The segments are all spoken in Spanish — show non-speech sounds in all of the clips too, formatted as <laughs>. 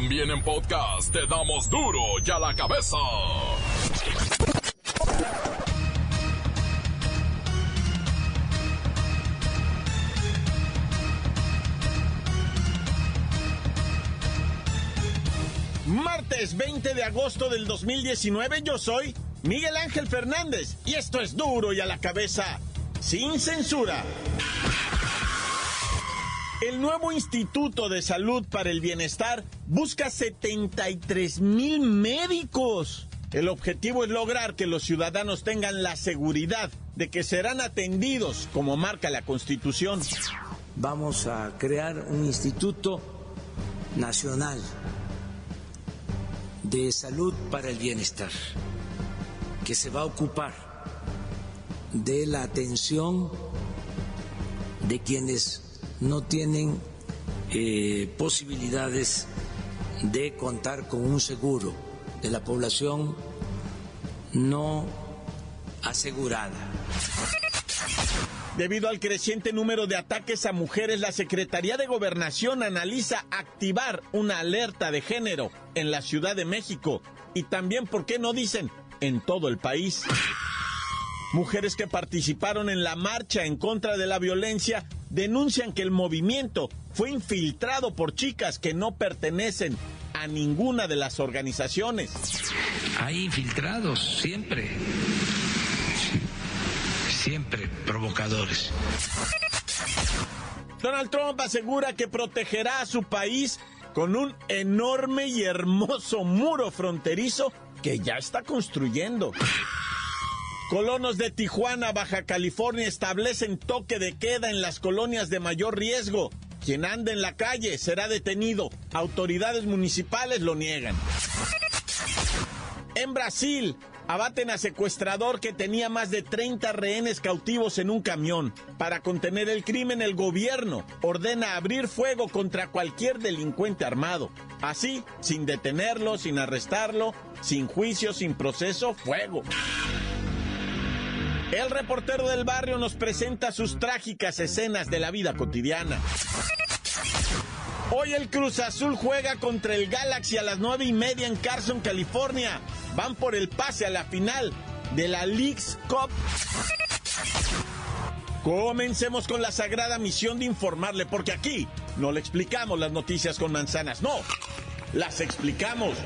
También en podcast te damos duro y a la cabeza. Martes 20 de agosto del 2019 yo soy Miguel Ángel Fernández y esto es duro y a la cabeza sin censura. El nuevo Instituto de Salud para el Bienestar busca 73 mil médicos. El objetivo es lograr que los ciudadanos tengan la seguridad de que serán atendidos como marca la Constitución. Vamos a crear un Instituto Nacional de Salud para el Bienestar que se va a ocupar de la atención de quienes no tienen eh, posibilidades de contar con un seguro de la población no asegurada. Debido al creciente número de ataques a mujeres, la Secretaría de Gobernación analiza activar una alerta de género en la Ciudad de México y también, ¿por qué no dicen? En todo el país. Mujeres que participaron en la marcha en contra de la violencia denuncian que el movimiento fue infiltrado por chicas que no pertenecen a ninguna de las organizaciones. Hay infiltrados siempre, siempre provocadores. Donald Trump asegura que protegerá a su país con un enorme y hermoso muro fronterizo que ya está construyendo. Colonos de Tijuana, Baja California, establecen toque de queda en las colonias de mayor riesgo. Quien ande en la calle será detenido. Autoridades municipales lo niegan. En Brasil, abaten a secuestrador que tenía más de 30 rehenes cautivos en un camión. Para contener el crimen, el gobierno ordena abrir fuego contra cualquier delincuente armado. Así, sin detenerlo, sin arrestarlo, sin juicio, sin proceso, fuego. El reportero del barrio nos presenta sus trágicas escenas de la vida cotidiana. Hoy el Cruz Azul juega contra el Galaxy a las nueve y media en Carson, California. Van por el pase a la final de la League's Cup. Comencemos con la sagrada misión de informarle, porque aquí no le explicamos las noticias con manzanas, no, las explicamos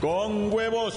con huevos.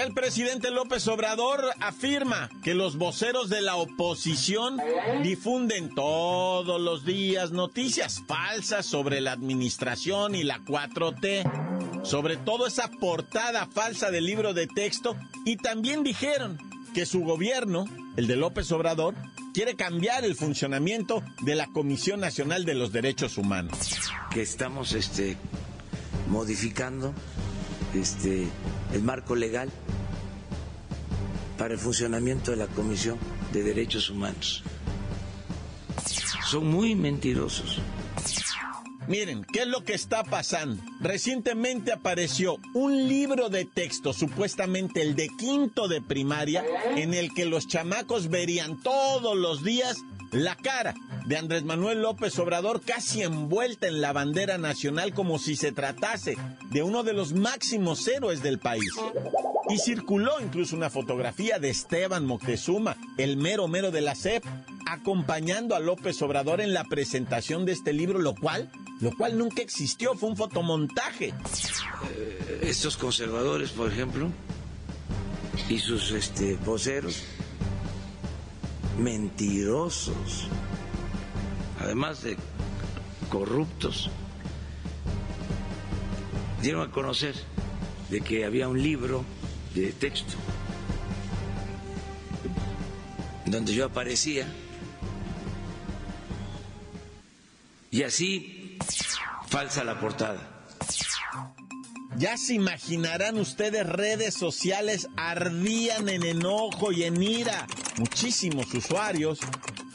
El presidente López Obrador afirma que los voceros de la oposición difunden todos los días noticias falsas sobre la administración y la 4T, sobre todo esa portada falsa del libro de texto, y también dijeron que su gobierno, el de López Obrador, quiere cambiar el funcionamiento de la Comisión Nacional de los Derechos Humanos. Que estamos este, modificando este, el marco legal para el funcionamiento de la Comisión de Derechos Humanos. Son muy mentirosos. Miren, ¿qué es lo que está pasando? Recientemente apareció un libro de texto, supuestamente el de quinto de primaria, en el que los chamacos verían todos los días la cara de Andrés Manuel López Obrador casi envuelta en la bandera nacional como si se tratase de uno de los máximos héroes del país. Y circuló incluso una fotografía de Esteban Moctezuma, el mero mero de la CEP, acompañando a López Obrador en la presentación de este libro, lo cual, lo cual nunca existió, fue un fotomontaje. Eh, estos conservadores, por ejemplo, y sus este, voceros, mentirosos, además de corruptos, dieron a conocer de que había un libro de texto donde yo aparecía y así falsa la portada. Ya se imaginarán ustedes, redes sociales ardían en enojo y en ira. Muchísimos usuarios,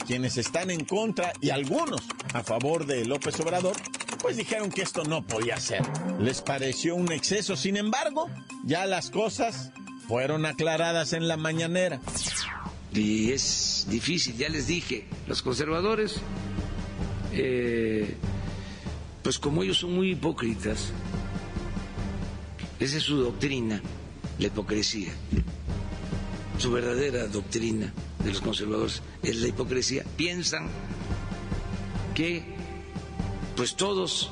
quienes están en contra y algunos a favor de López Obrador, pues dijeron que esto no podía ser. Les pareció un exceso, sin embargo, ya las cosas fueron aclaradas en la mañanera. Y es difícil, ya les dije, los conservadores, eh, pues como ellos son muy hipócritas, esa es su doctrina, la hipocresía. Su verdadera doctrina de los conservadores es la hipocresía. Piensan que pues todos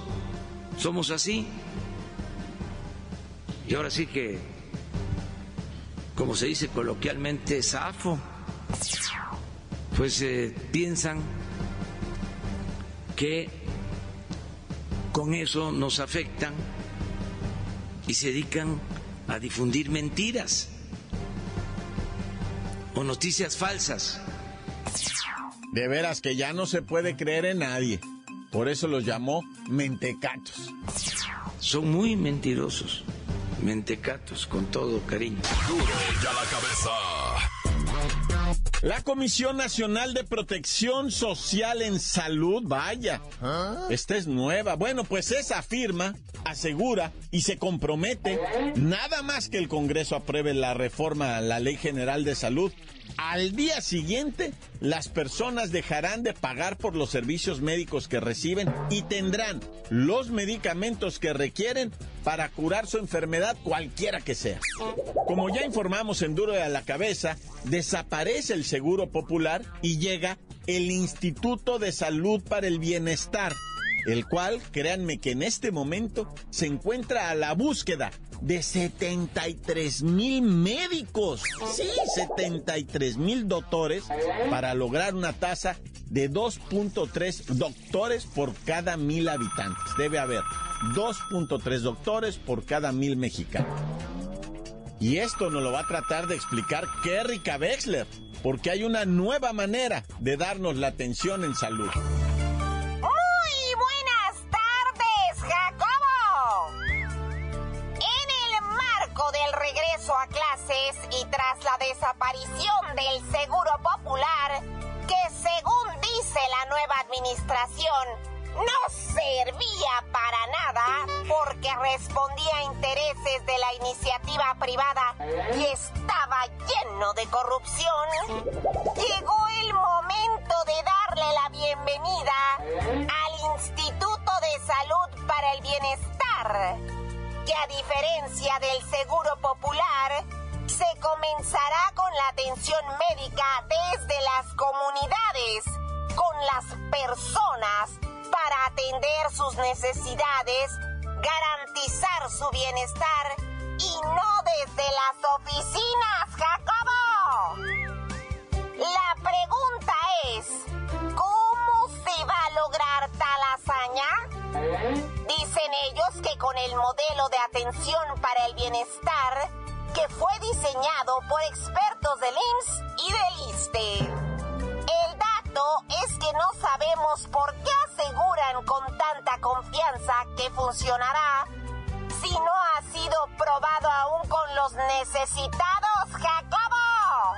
somos así. Y ahora sí que, como se dice coloquialmente, zafo, pues eh, piensan que con eso nos afectan y se dedican a difundir mentiras o noticias falsas. De veras que ya no se puede creer en nadie. Por eso los llamó mentecatos. Son muy mentirosos, mentecatos, con todo cariño. Duro ya la cabeza. La Comisión Nacional de Protección Social en Salud, vaya, esta es nueva. Bueno, pues esa firma asegura y se compromete nada más que el Congreso apruebe la reforma a la Ley General de Salud. Al día siguiente, las personas dejarán de pagar por los servicios médicos que reciben y tendrán los medicamentos que requieren para curar su enfermedad cualquiera que sea. Como ya informamos en Duro de la Cabeza, desaparece el Seguro Popular y llega el Instituto de Salud para el Bienestar el cual, créanme que en este momento se encuentra a la búsqueda de 73 mil médicos, sí, 73 mil doctores, para lograr una tasa de 2.3 doctores por cada mil habitantes. Debe haber 2.3 doctores por cada mil mexicanos. Y esto nos lo va a tratar de explicar Kerrika Wexler, porque hay una nueva manera de darnos la atención en salud. Del Seguro Popular, que según dice la nueva administración, no servía para nada porque respondía a intereses de la iniciativa privada y estaba lleno de corrupción, llegó el momento de darle la bienvenida al Instituto de Salud para el Bienestar que a diferencia del Seguro Popular, atención médica desde las comunidades, con las personas, para atender sus necesidades, garantizar su bienestar y no desde las oficinas, Jacobo. La pregunta es, ¿cómo se va a lograr tal hazaña? Dicen ellos que con el modelo de atención para el bienestar que fue diseñado por expertos del IMSS y del ISTE. El dato es que no sabemos por qué aseguran con tanta confianza que funcionará si no ha sido probado aún con los necesitados, Jacobo.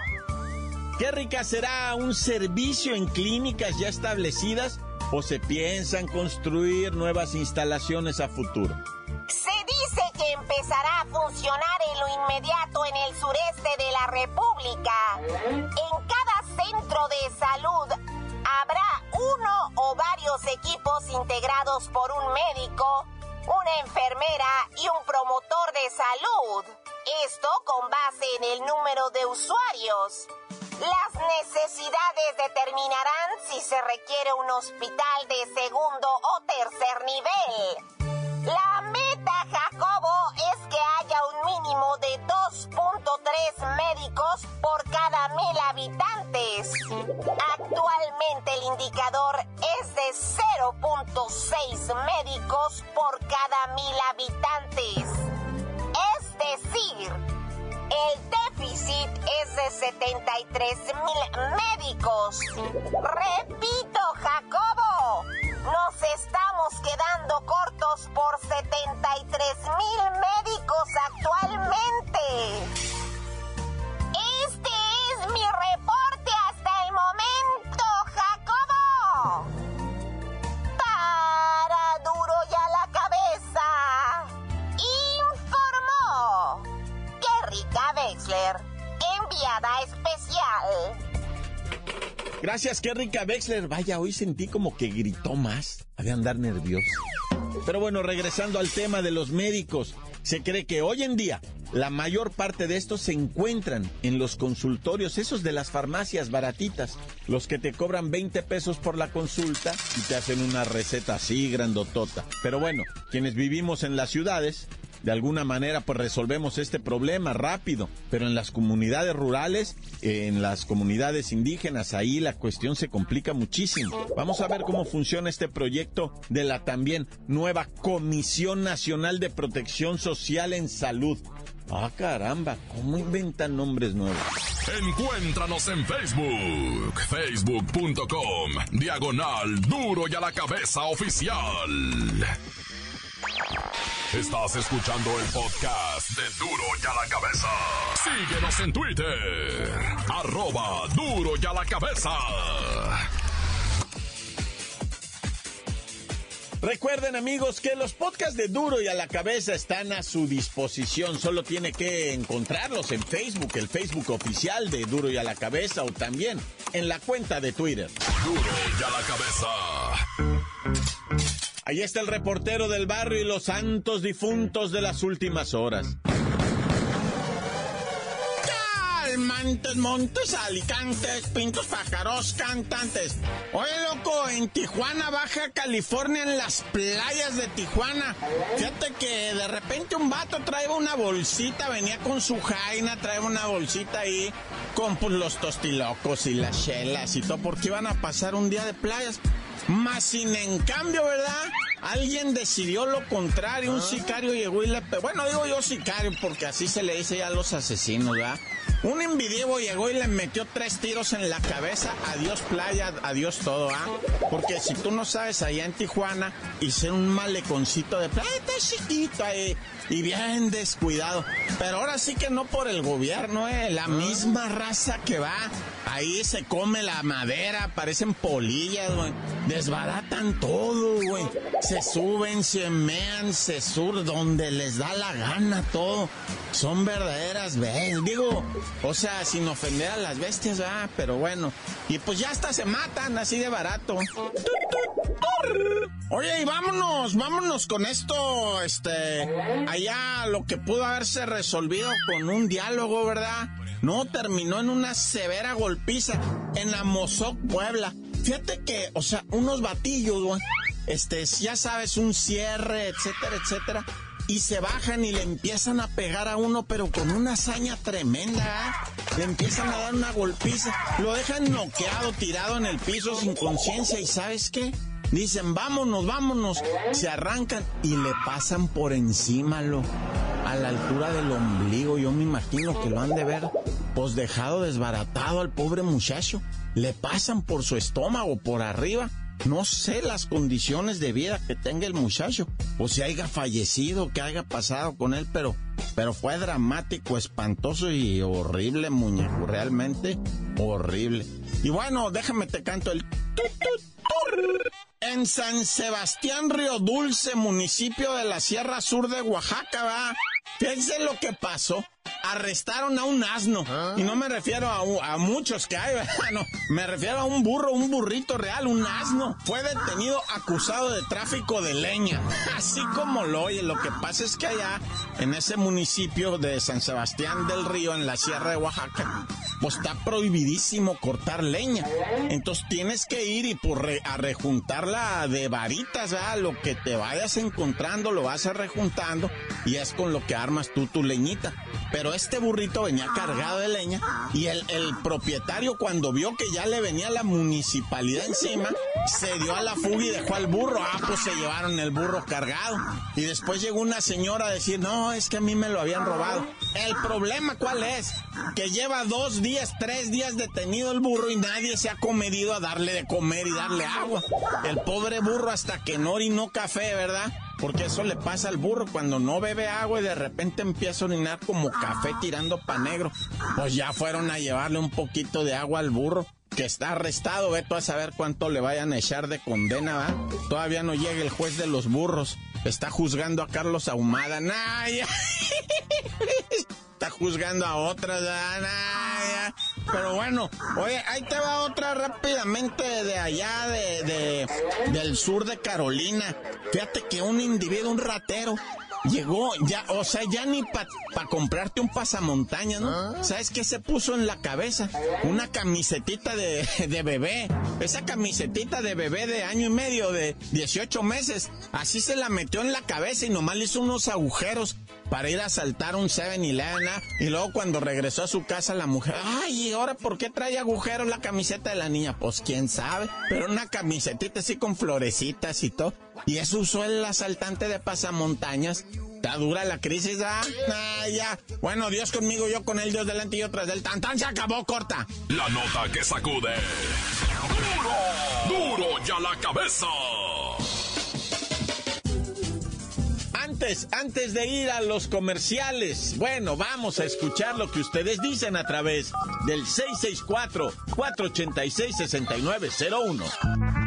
¿Qué rica será un servicio en clínicas ya establecidas o se piensan construir nuevas instalaciones a futuro? Inmediato en el sureste de la República. En cada centro de salud habrá uno o varios equipos integrados por un médico, una enfermera y un promotor de salud. Esto con base en el número de usuarios. Las necesidades determinarán si se requiere un hospital de segundo o tercer nivel. La médicos por cada mil habitantes. Es decir, el déficit es de 73 mil médicos. Repito, Jacobo, nos estamos quedando cortos por 73 mil médicos actualmente. Nada especial. Gracias, qué rica Wexler. Vaya, hoy sentí como que gritó más. Ha de andar nervioso. Pero bueno, regresando al tema de los médicos. Se cree que hoy en día la mayor parte de estos se encuentran en los consultorios, esos de las farmacias baratitas, los que te cobran 20 pesos por la consulta y te hacen una receta así grandotota. Pero bueno, quienes vivimos en las ciudades, de alguna manera pues resolvemos este problema rápido, pero en las comunidades rurales, en las comunidades indígenas, ahí la cuestión se complica muchísimo. Vamos a ver cómo funciona este proyecto de la también nueva Comisión Nacional de Protección Social en Salud. Ah, caramba, ¿cómo inventan nombres nuevos? Encuéntranos en Facebook, facebook.com, diagonal duro y a la cabeza oficial. Estás escuchando el podcast de Duro y a la Cabeza. Síguenos en Twitter. Arroba Duro y a la Cabeza. Recuerden amigos que los podcasts de Duro y a la Cabeza están a su disposición. Solo tiene que encontrarlos en Facebook, el Facebook oficial de Duro y a la Cabeza o también en la cuenta de Twitter. Duro y a la Cabeza. Ahí está el reportero del barrio y los santos difuntos de las últimas horas. Calmantes, montes, alicantes, pintos, pájaros, cantantes. Oye, loco, en Tijuana, Baja California, en las playas de Tijuana. Fíjate que de repente un vato trae una bolsita, venía con su jaina, trae una bolsita ahí con pues, los tostilocos y las chelas y todo, porque iban a pasar un día de playas. Más sin en cambio, ¿verdad? Alguien decidió lo contrario, un sicario llegó y le... Bueno, digo yo sicario porque así se le dice ya a los asesinos, ¿verdad? Un envidievo llegó y le metió tres tiros en la cabeza. Adiós playa, adiós todo, ¿ah? Porque si tú no sabes, allá en Tijuana hice un maleconcito de playa, está chiquito ahí y bien descuidado. Pero ahora sí que no por el gobierno, ¿eh? La misma raza que va. Ahí se come la madera, parecen polillas, güey. Desbaratan todo, güey. Se suben, se mean, se sur, donde les da la gana todo. Son verdaderas bestias. Digo, o sea, sin ofender a las bestias, ah, pero bueno. Y pues ya hasta se matan así de barato. Oye, y vámonos, vámonos con esto, este, allá lo que pudo haberse resolvido con un diálogo, ¿verdad? No, terminó en una severa golpiza en la Mozoc, Puebla. Fíjate que, o sea, unos batillos, güey, este, ya sabes, un cierre, etcétera, etcétera y se bajan y le empiezan a pegar a uno, pero con una hazaña tremenda. ¿eh? Le empiezan a dar una golpiza, lo dejan noqueado, tirado en el piso sin conciencia. ¿Y sabes qué? Dicen, vámonos, vámonos. Se arrancan y le pasan por encima, lo, a la altura del ombligo. Yo me imagino que lo han de ver, pues dejado desbaratado al pobre muchacho. Le pasan por su estómago, por arriba no sé las condiciones de vida que tenga el muchacho, o si haya fallecido, que haya pasado con él, pero, pero fue dramático, espantoso y horrible, muñeco, realmente horrible. Y bueno, déjame te canto el... En San Sebastián Río Dulce, municipio de la Sierra Sur de Oaxaca, va. Fíjense lo que pasó arrestaron a un asno. Y no me refiero a, muchos que hay, <laughs> no, me refiero a un burro, un burrito real, un asno. Fue detenido acusado de tráfico de leña. <laughs> Así como lo oye, lo que pasa es que allá, en ese municipio de San Sebastián del Río, en la Sierra de Oaxaca, pues está prohibidísimo cortar leña. Entonces tienes que ir y por a rejuntarla de varitas, ¿verdad? Lo que te vayas encontrando, lo vas a rejuntando y es con lo que armas tú tu leñita. Pero este burrito venía cargado de leña y el, propietario cuando vio que ya le venía la municipalidad encima, se dio a la fuga y dejó al burro. Ah, pues se llevaron el burro cargado. Y después llegó una señora a decir, no, es que a mí me lo habían robado. El problema cuál es? Que lleva dos días, tres días detenido el burro y nadie se ha comedido a darle de comer y darle agua. El pobre burro hasta que no orinó café, ¿verdad? Porque eso le pasa al burro cuando no bebe agua y de repente empieza a orinar como café tirando pa' negro. Pues ya fueron a llevarle un poquito de agua al burro que está arrestado, ve a saber cuánto le vayan a echar de condena, ¿va? Todavía no llega el juez de los burros. Está juzgando a Carlos Ahumada. ¡Nah! Está juzgando a otras. Pero bueno, oye, ahí te va otra rápidamente de allá, de, del sur de Carolina. Fíjate que un individuo, un ratero, Llegó, ya, o sea, ya ni para pa comprarte un pasamontaña, ¿no? Ah. ¿Sabes qué se puso en la cabeza? Una camisetita de, de, bebé. Esa camisetita de bebé de año y medio, de 18 meses. Así se la metió en la cabeza y nomás le hizo unos agujeros para ir a saltar un 7-Eleven. ¿ah? Y luego cuando regresó a su casa la mujer, ay, ¿y ahora por qué trae agujeros la camiseta de la niña? Pues quién sabe, pero una camisetita así con florecitas y todo. Y eso usó el asaltante de pasamontañas. Está dura la crisis, ¿ah? ah ya. Bueno, Dios conmigo, yo con él, Dios delante y yo tras del tantán. Se acabó, corta. La nota que sacude. ¡Duro! ¡Duro ya la cabeza! Antes, de ir a los comerciales, bueno, vamos a escuchar lo que ustedes dicen a través del 664-486-6901.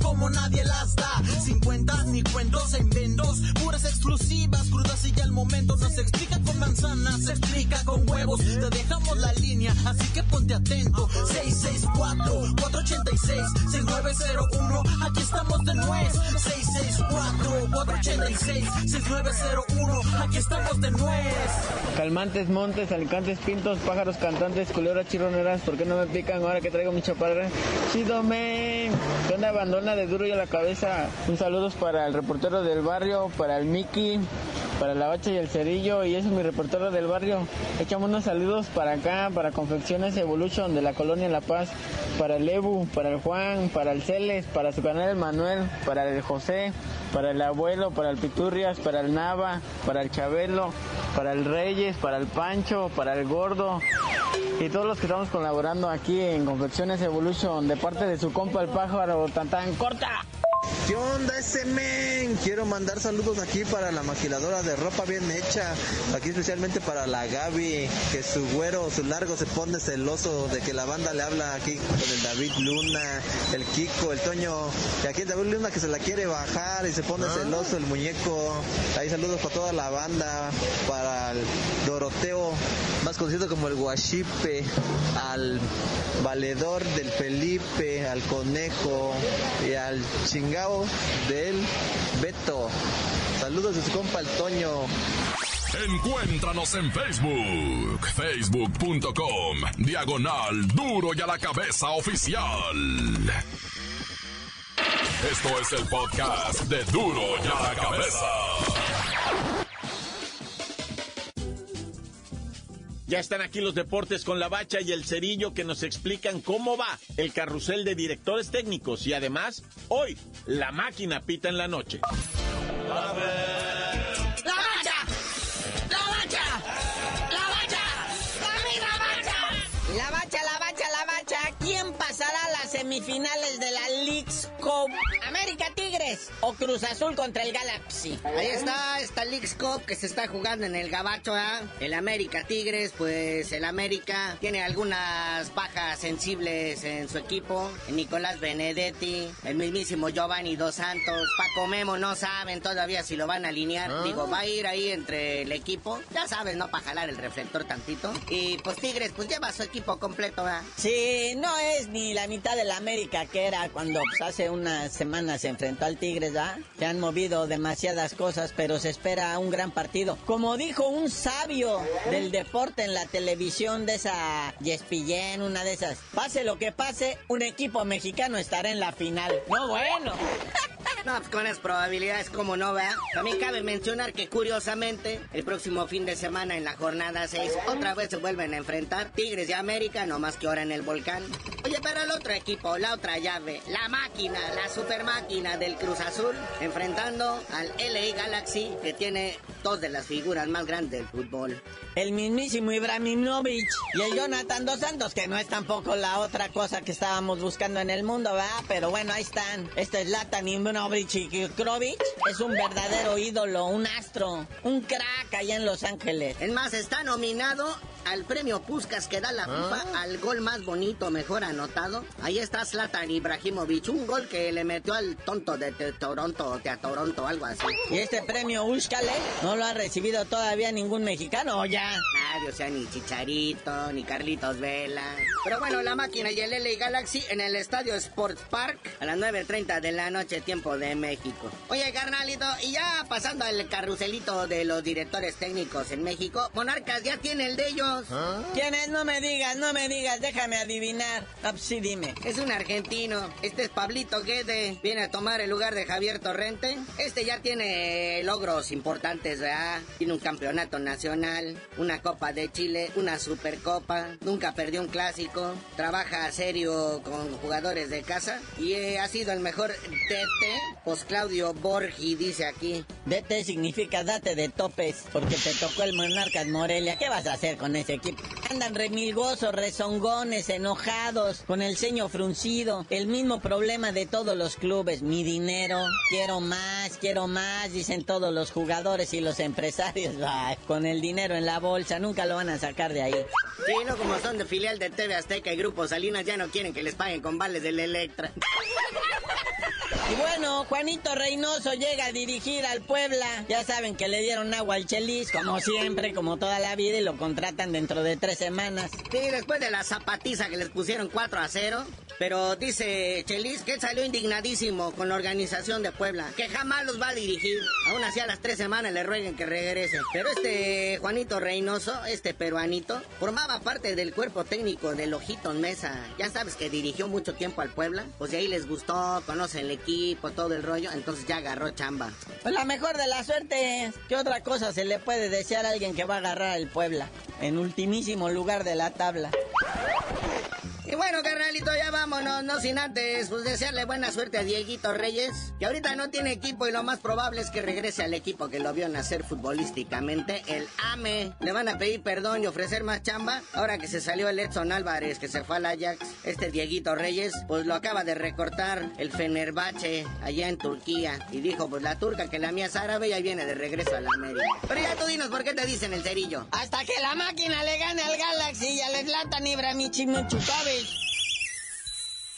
Como nadie las da. Sin cuentas ni cuentos en vendos, puras exclusivas, crudas y ya el momento no se explica con manzanas, se explica con huevos. Te dejamos la línea, así que ponte atento. 664-486-6901, aquí estamos de nuez. 664-486-6901, aquí estamos de nuez. Calmantes, montes, alicantes, pintos, pájaros, cantantes, culebras, chironeras, ¿por qué no me pican ahora que traigo mi chaparra? Chido, men. ¿Qué onda, abandona de duro y a la cabeza? Un saludo para el reportero del barrio, para el Mickey, para la bacha y el cerillo, y es mi reportero del barrio. Echamos unos saludos para acá, para Confecciones Evolution de la colonia La Paz, para el Ebu, para el Juan, para el Celes, para su canal el Manuel, para el José, para el abuelo, para el Piturrias, para el Nava, para el Chabelo, para el Reyes, para el Pancho, para el Gordo y todos los que estamos colaborando aquí en Confecciones Evolution de parte de su compa el pájaro tan tan corta. ¿Qué onda ese men? Quiero mandar saludos aquí para la maquiladora de ropa bien hecha. Aquí especialmente para la Gaby, que su güero, su largo se pone celoso de que la banda le habla aquí con el David Luna, el Kiko, el Toño. Y aquí el David Luna que se la quiere bajar y se pone ah. celoso el muñeco. Ahí saludos para toda la banda, para el Doroteo, más conocido como el Guachipe, al valedor del Felipe, al Conejo y al chingado del Beto. Saludos de su compa el Toño. Encuéntranos en Facebook, facebook.com, diagonal duro y a la cabeza oficial. Esto es el podcast de duro y a la cabeza. Ya están aquí los deportes con la bacha y el cerillo que nos explican cómo va el carrusel de directores técnicos y además, hoy, la máquina pita en la noche. semifinales de la Leagues Cup. O Cruz Azul contra el Galaxy. Ahí está esta Leagues Cup que se está jugando en el Gabacho, ¿eh? El América Tigres, pues el América tiene algunas bajas sensibles en su equipo. Nicolás Benedetti, el mismísimo Giovanni Dos Santos, Paco Memo no saben todavía si lo van a alinear. ¿Ah? Digo, va a ir ahí entre el equipo. Ya sabes, ¿no? Para jalar el reflector tantito. Y pues Tigres, pues lleva su equipo completo, ¿eh? Sí, no es ni la mitad de la América que era cuando pues, hace unas semanas se enfrentó al Tigres, ¿ah? Se han movido demasiadas cosas, pero se espera un gran partido. Como dijo un sabio del deporte en la televisión de esa Yespillén, una de esas, pase lo que pase, un equipo mexicano estará en la final. No, bueno. <laughs> No, pues con las probabilidades, como no, vea. También cabe mencionar que curiosamente, el próximo fin de semana en la jornada 6, otra vez se vuelven a enfrentar Tigres y América, no más que ahora en el volcán. Oye, pero el otro equipo, la otra llave, la máquina, la super máquina del Cruz Azul, enfrentando al LA Galaxy, que tiene dos de las figuras más grandes del fútbol. El mismísimo Ibrahimovic y el Jonathan Dos Santos, que no es tampoco la otra cosa que estábamos buscando en el mundo, ¿verdad? Pero bueno, ahí están. Este es Latan Ibrahimovic es un verdadero ídolo, un astro, un crack allá en Los Ángeles. Es más, está nominado al premio Puskas que da la FIFA al gol más bonito, mejor anotado. Ahí está Zlatan Ibrahimovic, un gol que le metió al tonto de, Toronto, de a Toronto, algo así. ¿Y este premio Uskale no lo ha recibido todavía ningún mexicano o ya? Nadie, o sea, ni Chicharito, ni Carlitos Vela. Pero bueno, la máquina y el LA Galaxy en el estadio Sports Park a las 9.30 de la noche, tiempo de México. Oye, carnalito, y ya pasando al carruselito de los directores técnicos en México, Monarcas ya tiene el de ellos. ¿Ah? ¿Quién es? No me digas, no me digas, déjame adivinar. Ah, pues sí, dime. Es un argentino. Este es Pablito Guede. Viene a tomar el lugar de Javier Torrente. Este ya tiene logros importantes, ¿verdad? Tiene un campeonato nacional, una Copa de Chile, una Supercopa. Nunca perdió un clásico. Trabaja serio con jugadores de casa. Y eh, ha sido el mejor DT. Pues Claudio Borgi dice aquí. DT significa date de topes. Porque te tocó el Monarcas Morelia. ¿Qué vas a hacer con Andan remilgosos, rezongones, enojados, con el ceño fruncido. El mismo problema de todos los clubes. Mi dinero, quiero más, quiero más, dicen todos los jugadores y los empresarios. <laughs> con el dinero en la bolsa, nunca lo van a sacar de ahí. Sí, no como son de filial de TV Azteca y Grupo Salinas, ya no quieren que les paguen con vales del Electra. <laughs> Y bueno, Juanito Reynoso llega a dirigir al Puebla. Ya saben que le dieron agua al Chelis, como siempre, como toda la vida, y lo contratan dentro de tres semanas. Sí, después de la zapatiza que les pusieron 4 a 0. Pero dice Chelis que salió indignadísimo con la organización de Puebla, que jamás los va a dirigir. Aún así a las tres semanas le rueguen que regrese. Pero este Juanito Reynoso, este peruanito, formaba parte del cuerpo técnico del Ojitos Mesa. Ya sabes que dirigió mucho tiempo al Puebla. Pues de ahí les gustó, conocen el equipo, todo el rollo. Entonces ya agarró chamba. Pues la mejor de la suerte. ¿Qué otra cosa se le puede desear a alguien que va a agarrar el Puebla? En ultimísimo lugar de la tabla. Y bueno, carnalito, ya vámonos, no sin antes, pues desearle buena suerte a Dieguito Reyes, que ahorita no tiene equipo y lo más probable es que regrese al equipo que lo vio nacer futbolísticamente, el AME. Le van a pedir perdón y ofrecer más chamba. Ahora que se salió el Edson Álvarez, que se fue al Ajax, este Dieguito Reyes, pues lo acaba de recortar el Fenerbahce allá en Turquía. Y dijo, pues la turca que la mía es árabe y ahí viene de regreso a la América. Pero ya tú dinos por qué te dicen el cerillo. Hasta que la máquina le gane al Galaxy y al Zlatan Ibrahimovic ¡La mancha! ¡La mancha! ¡La mancha! ¡La mancha!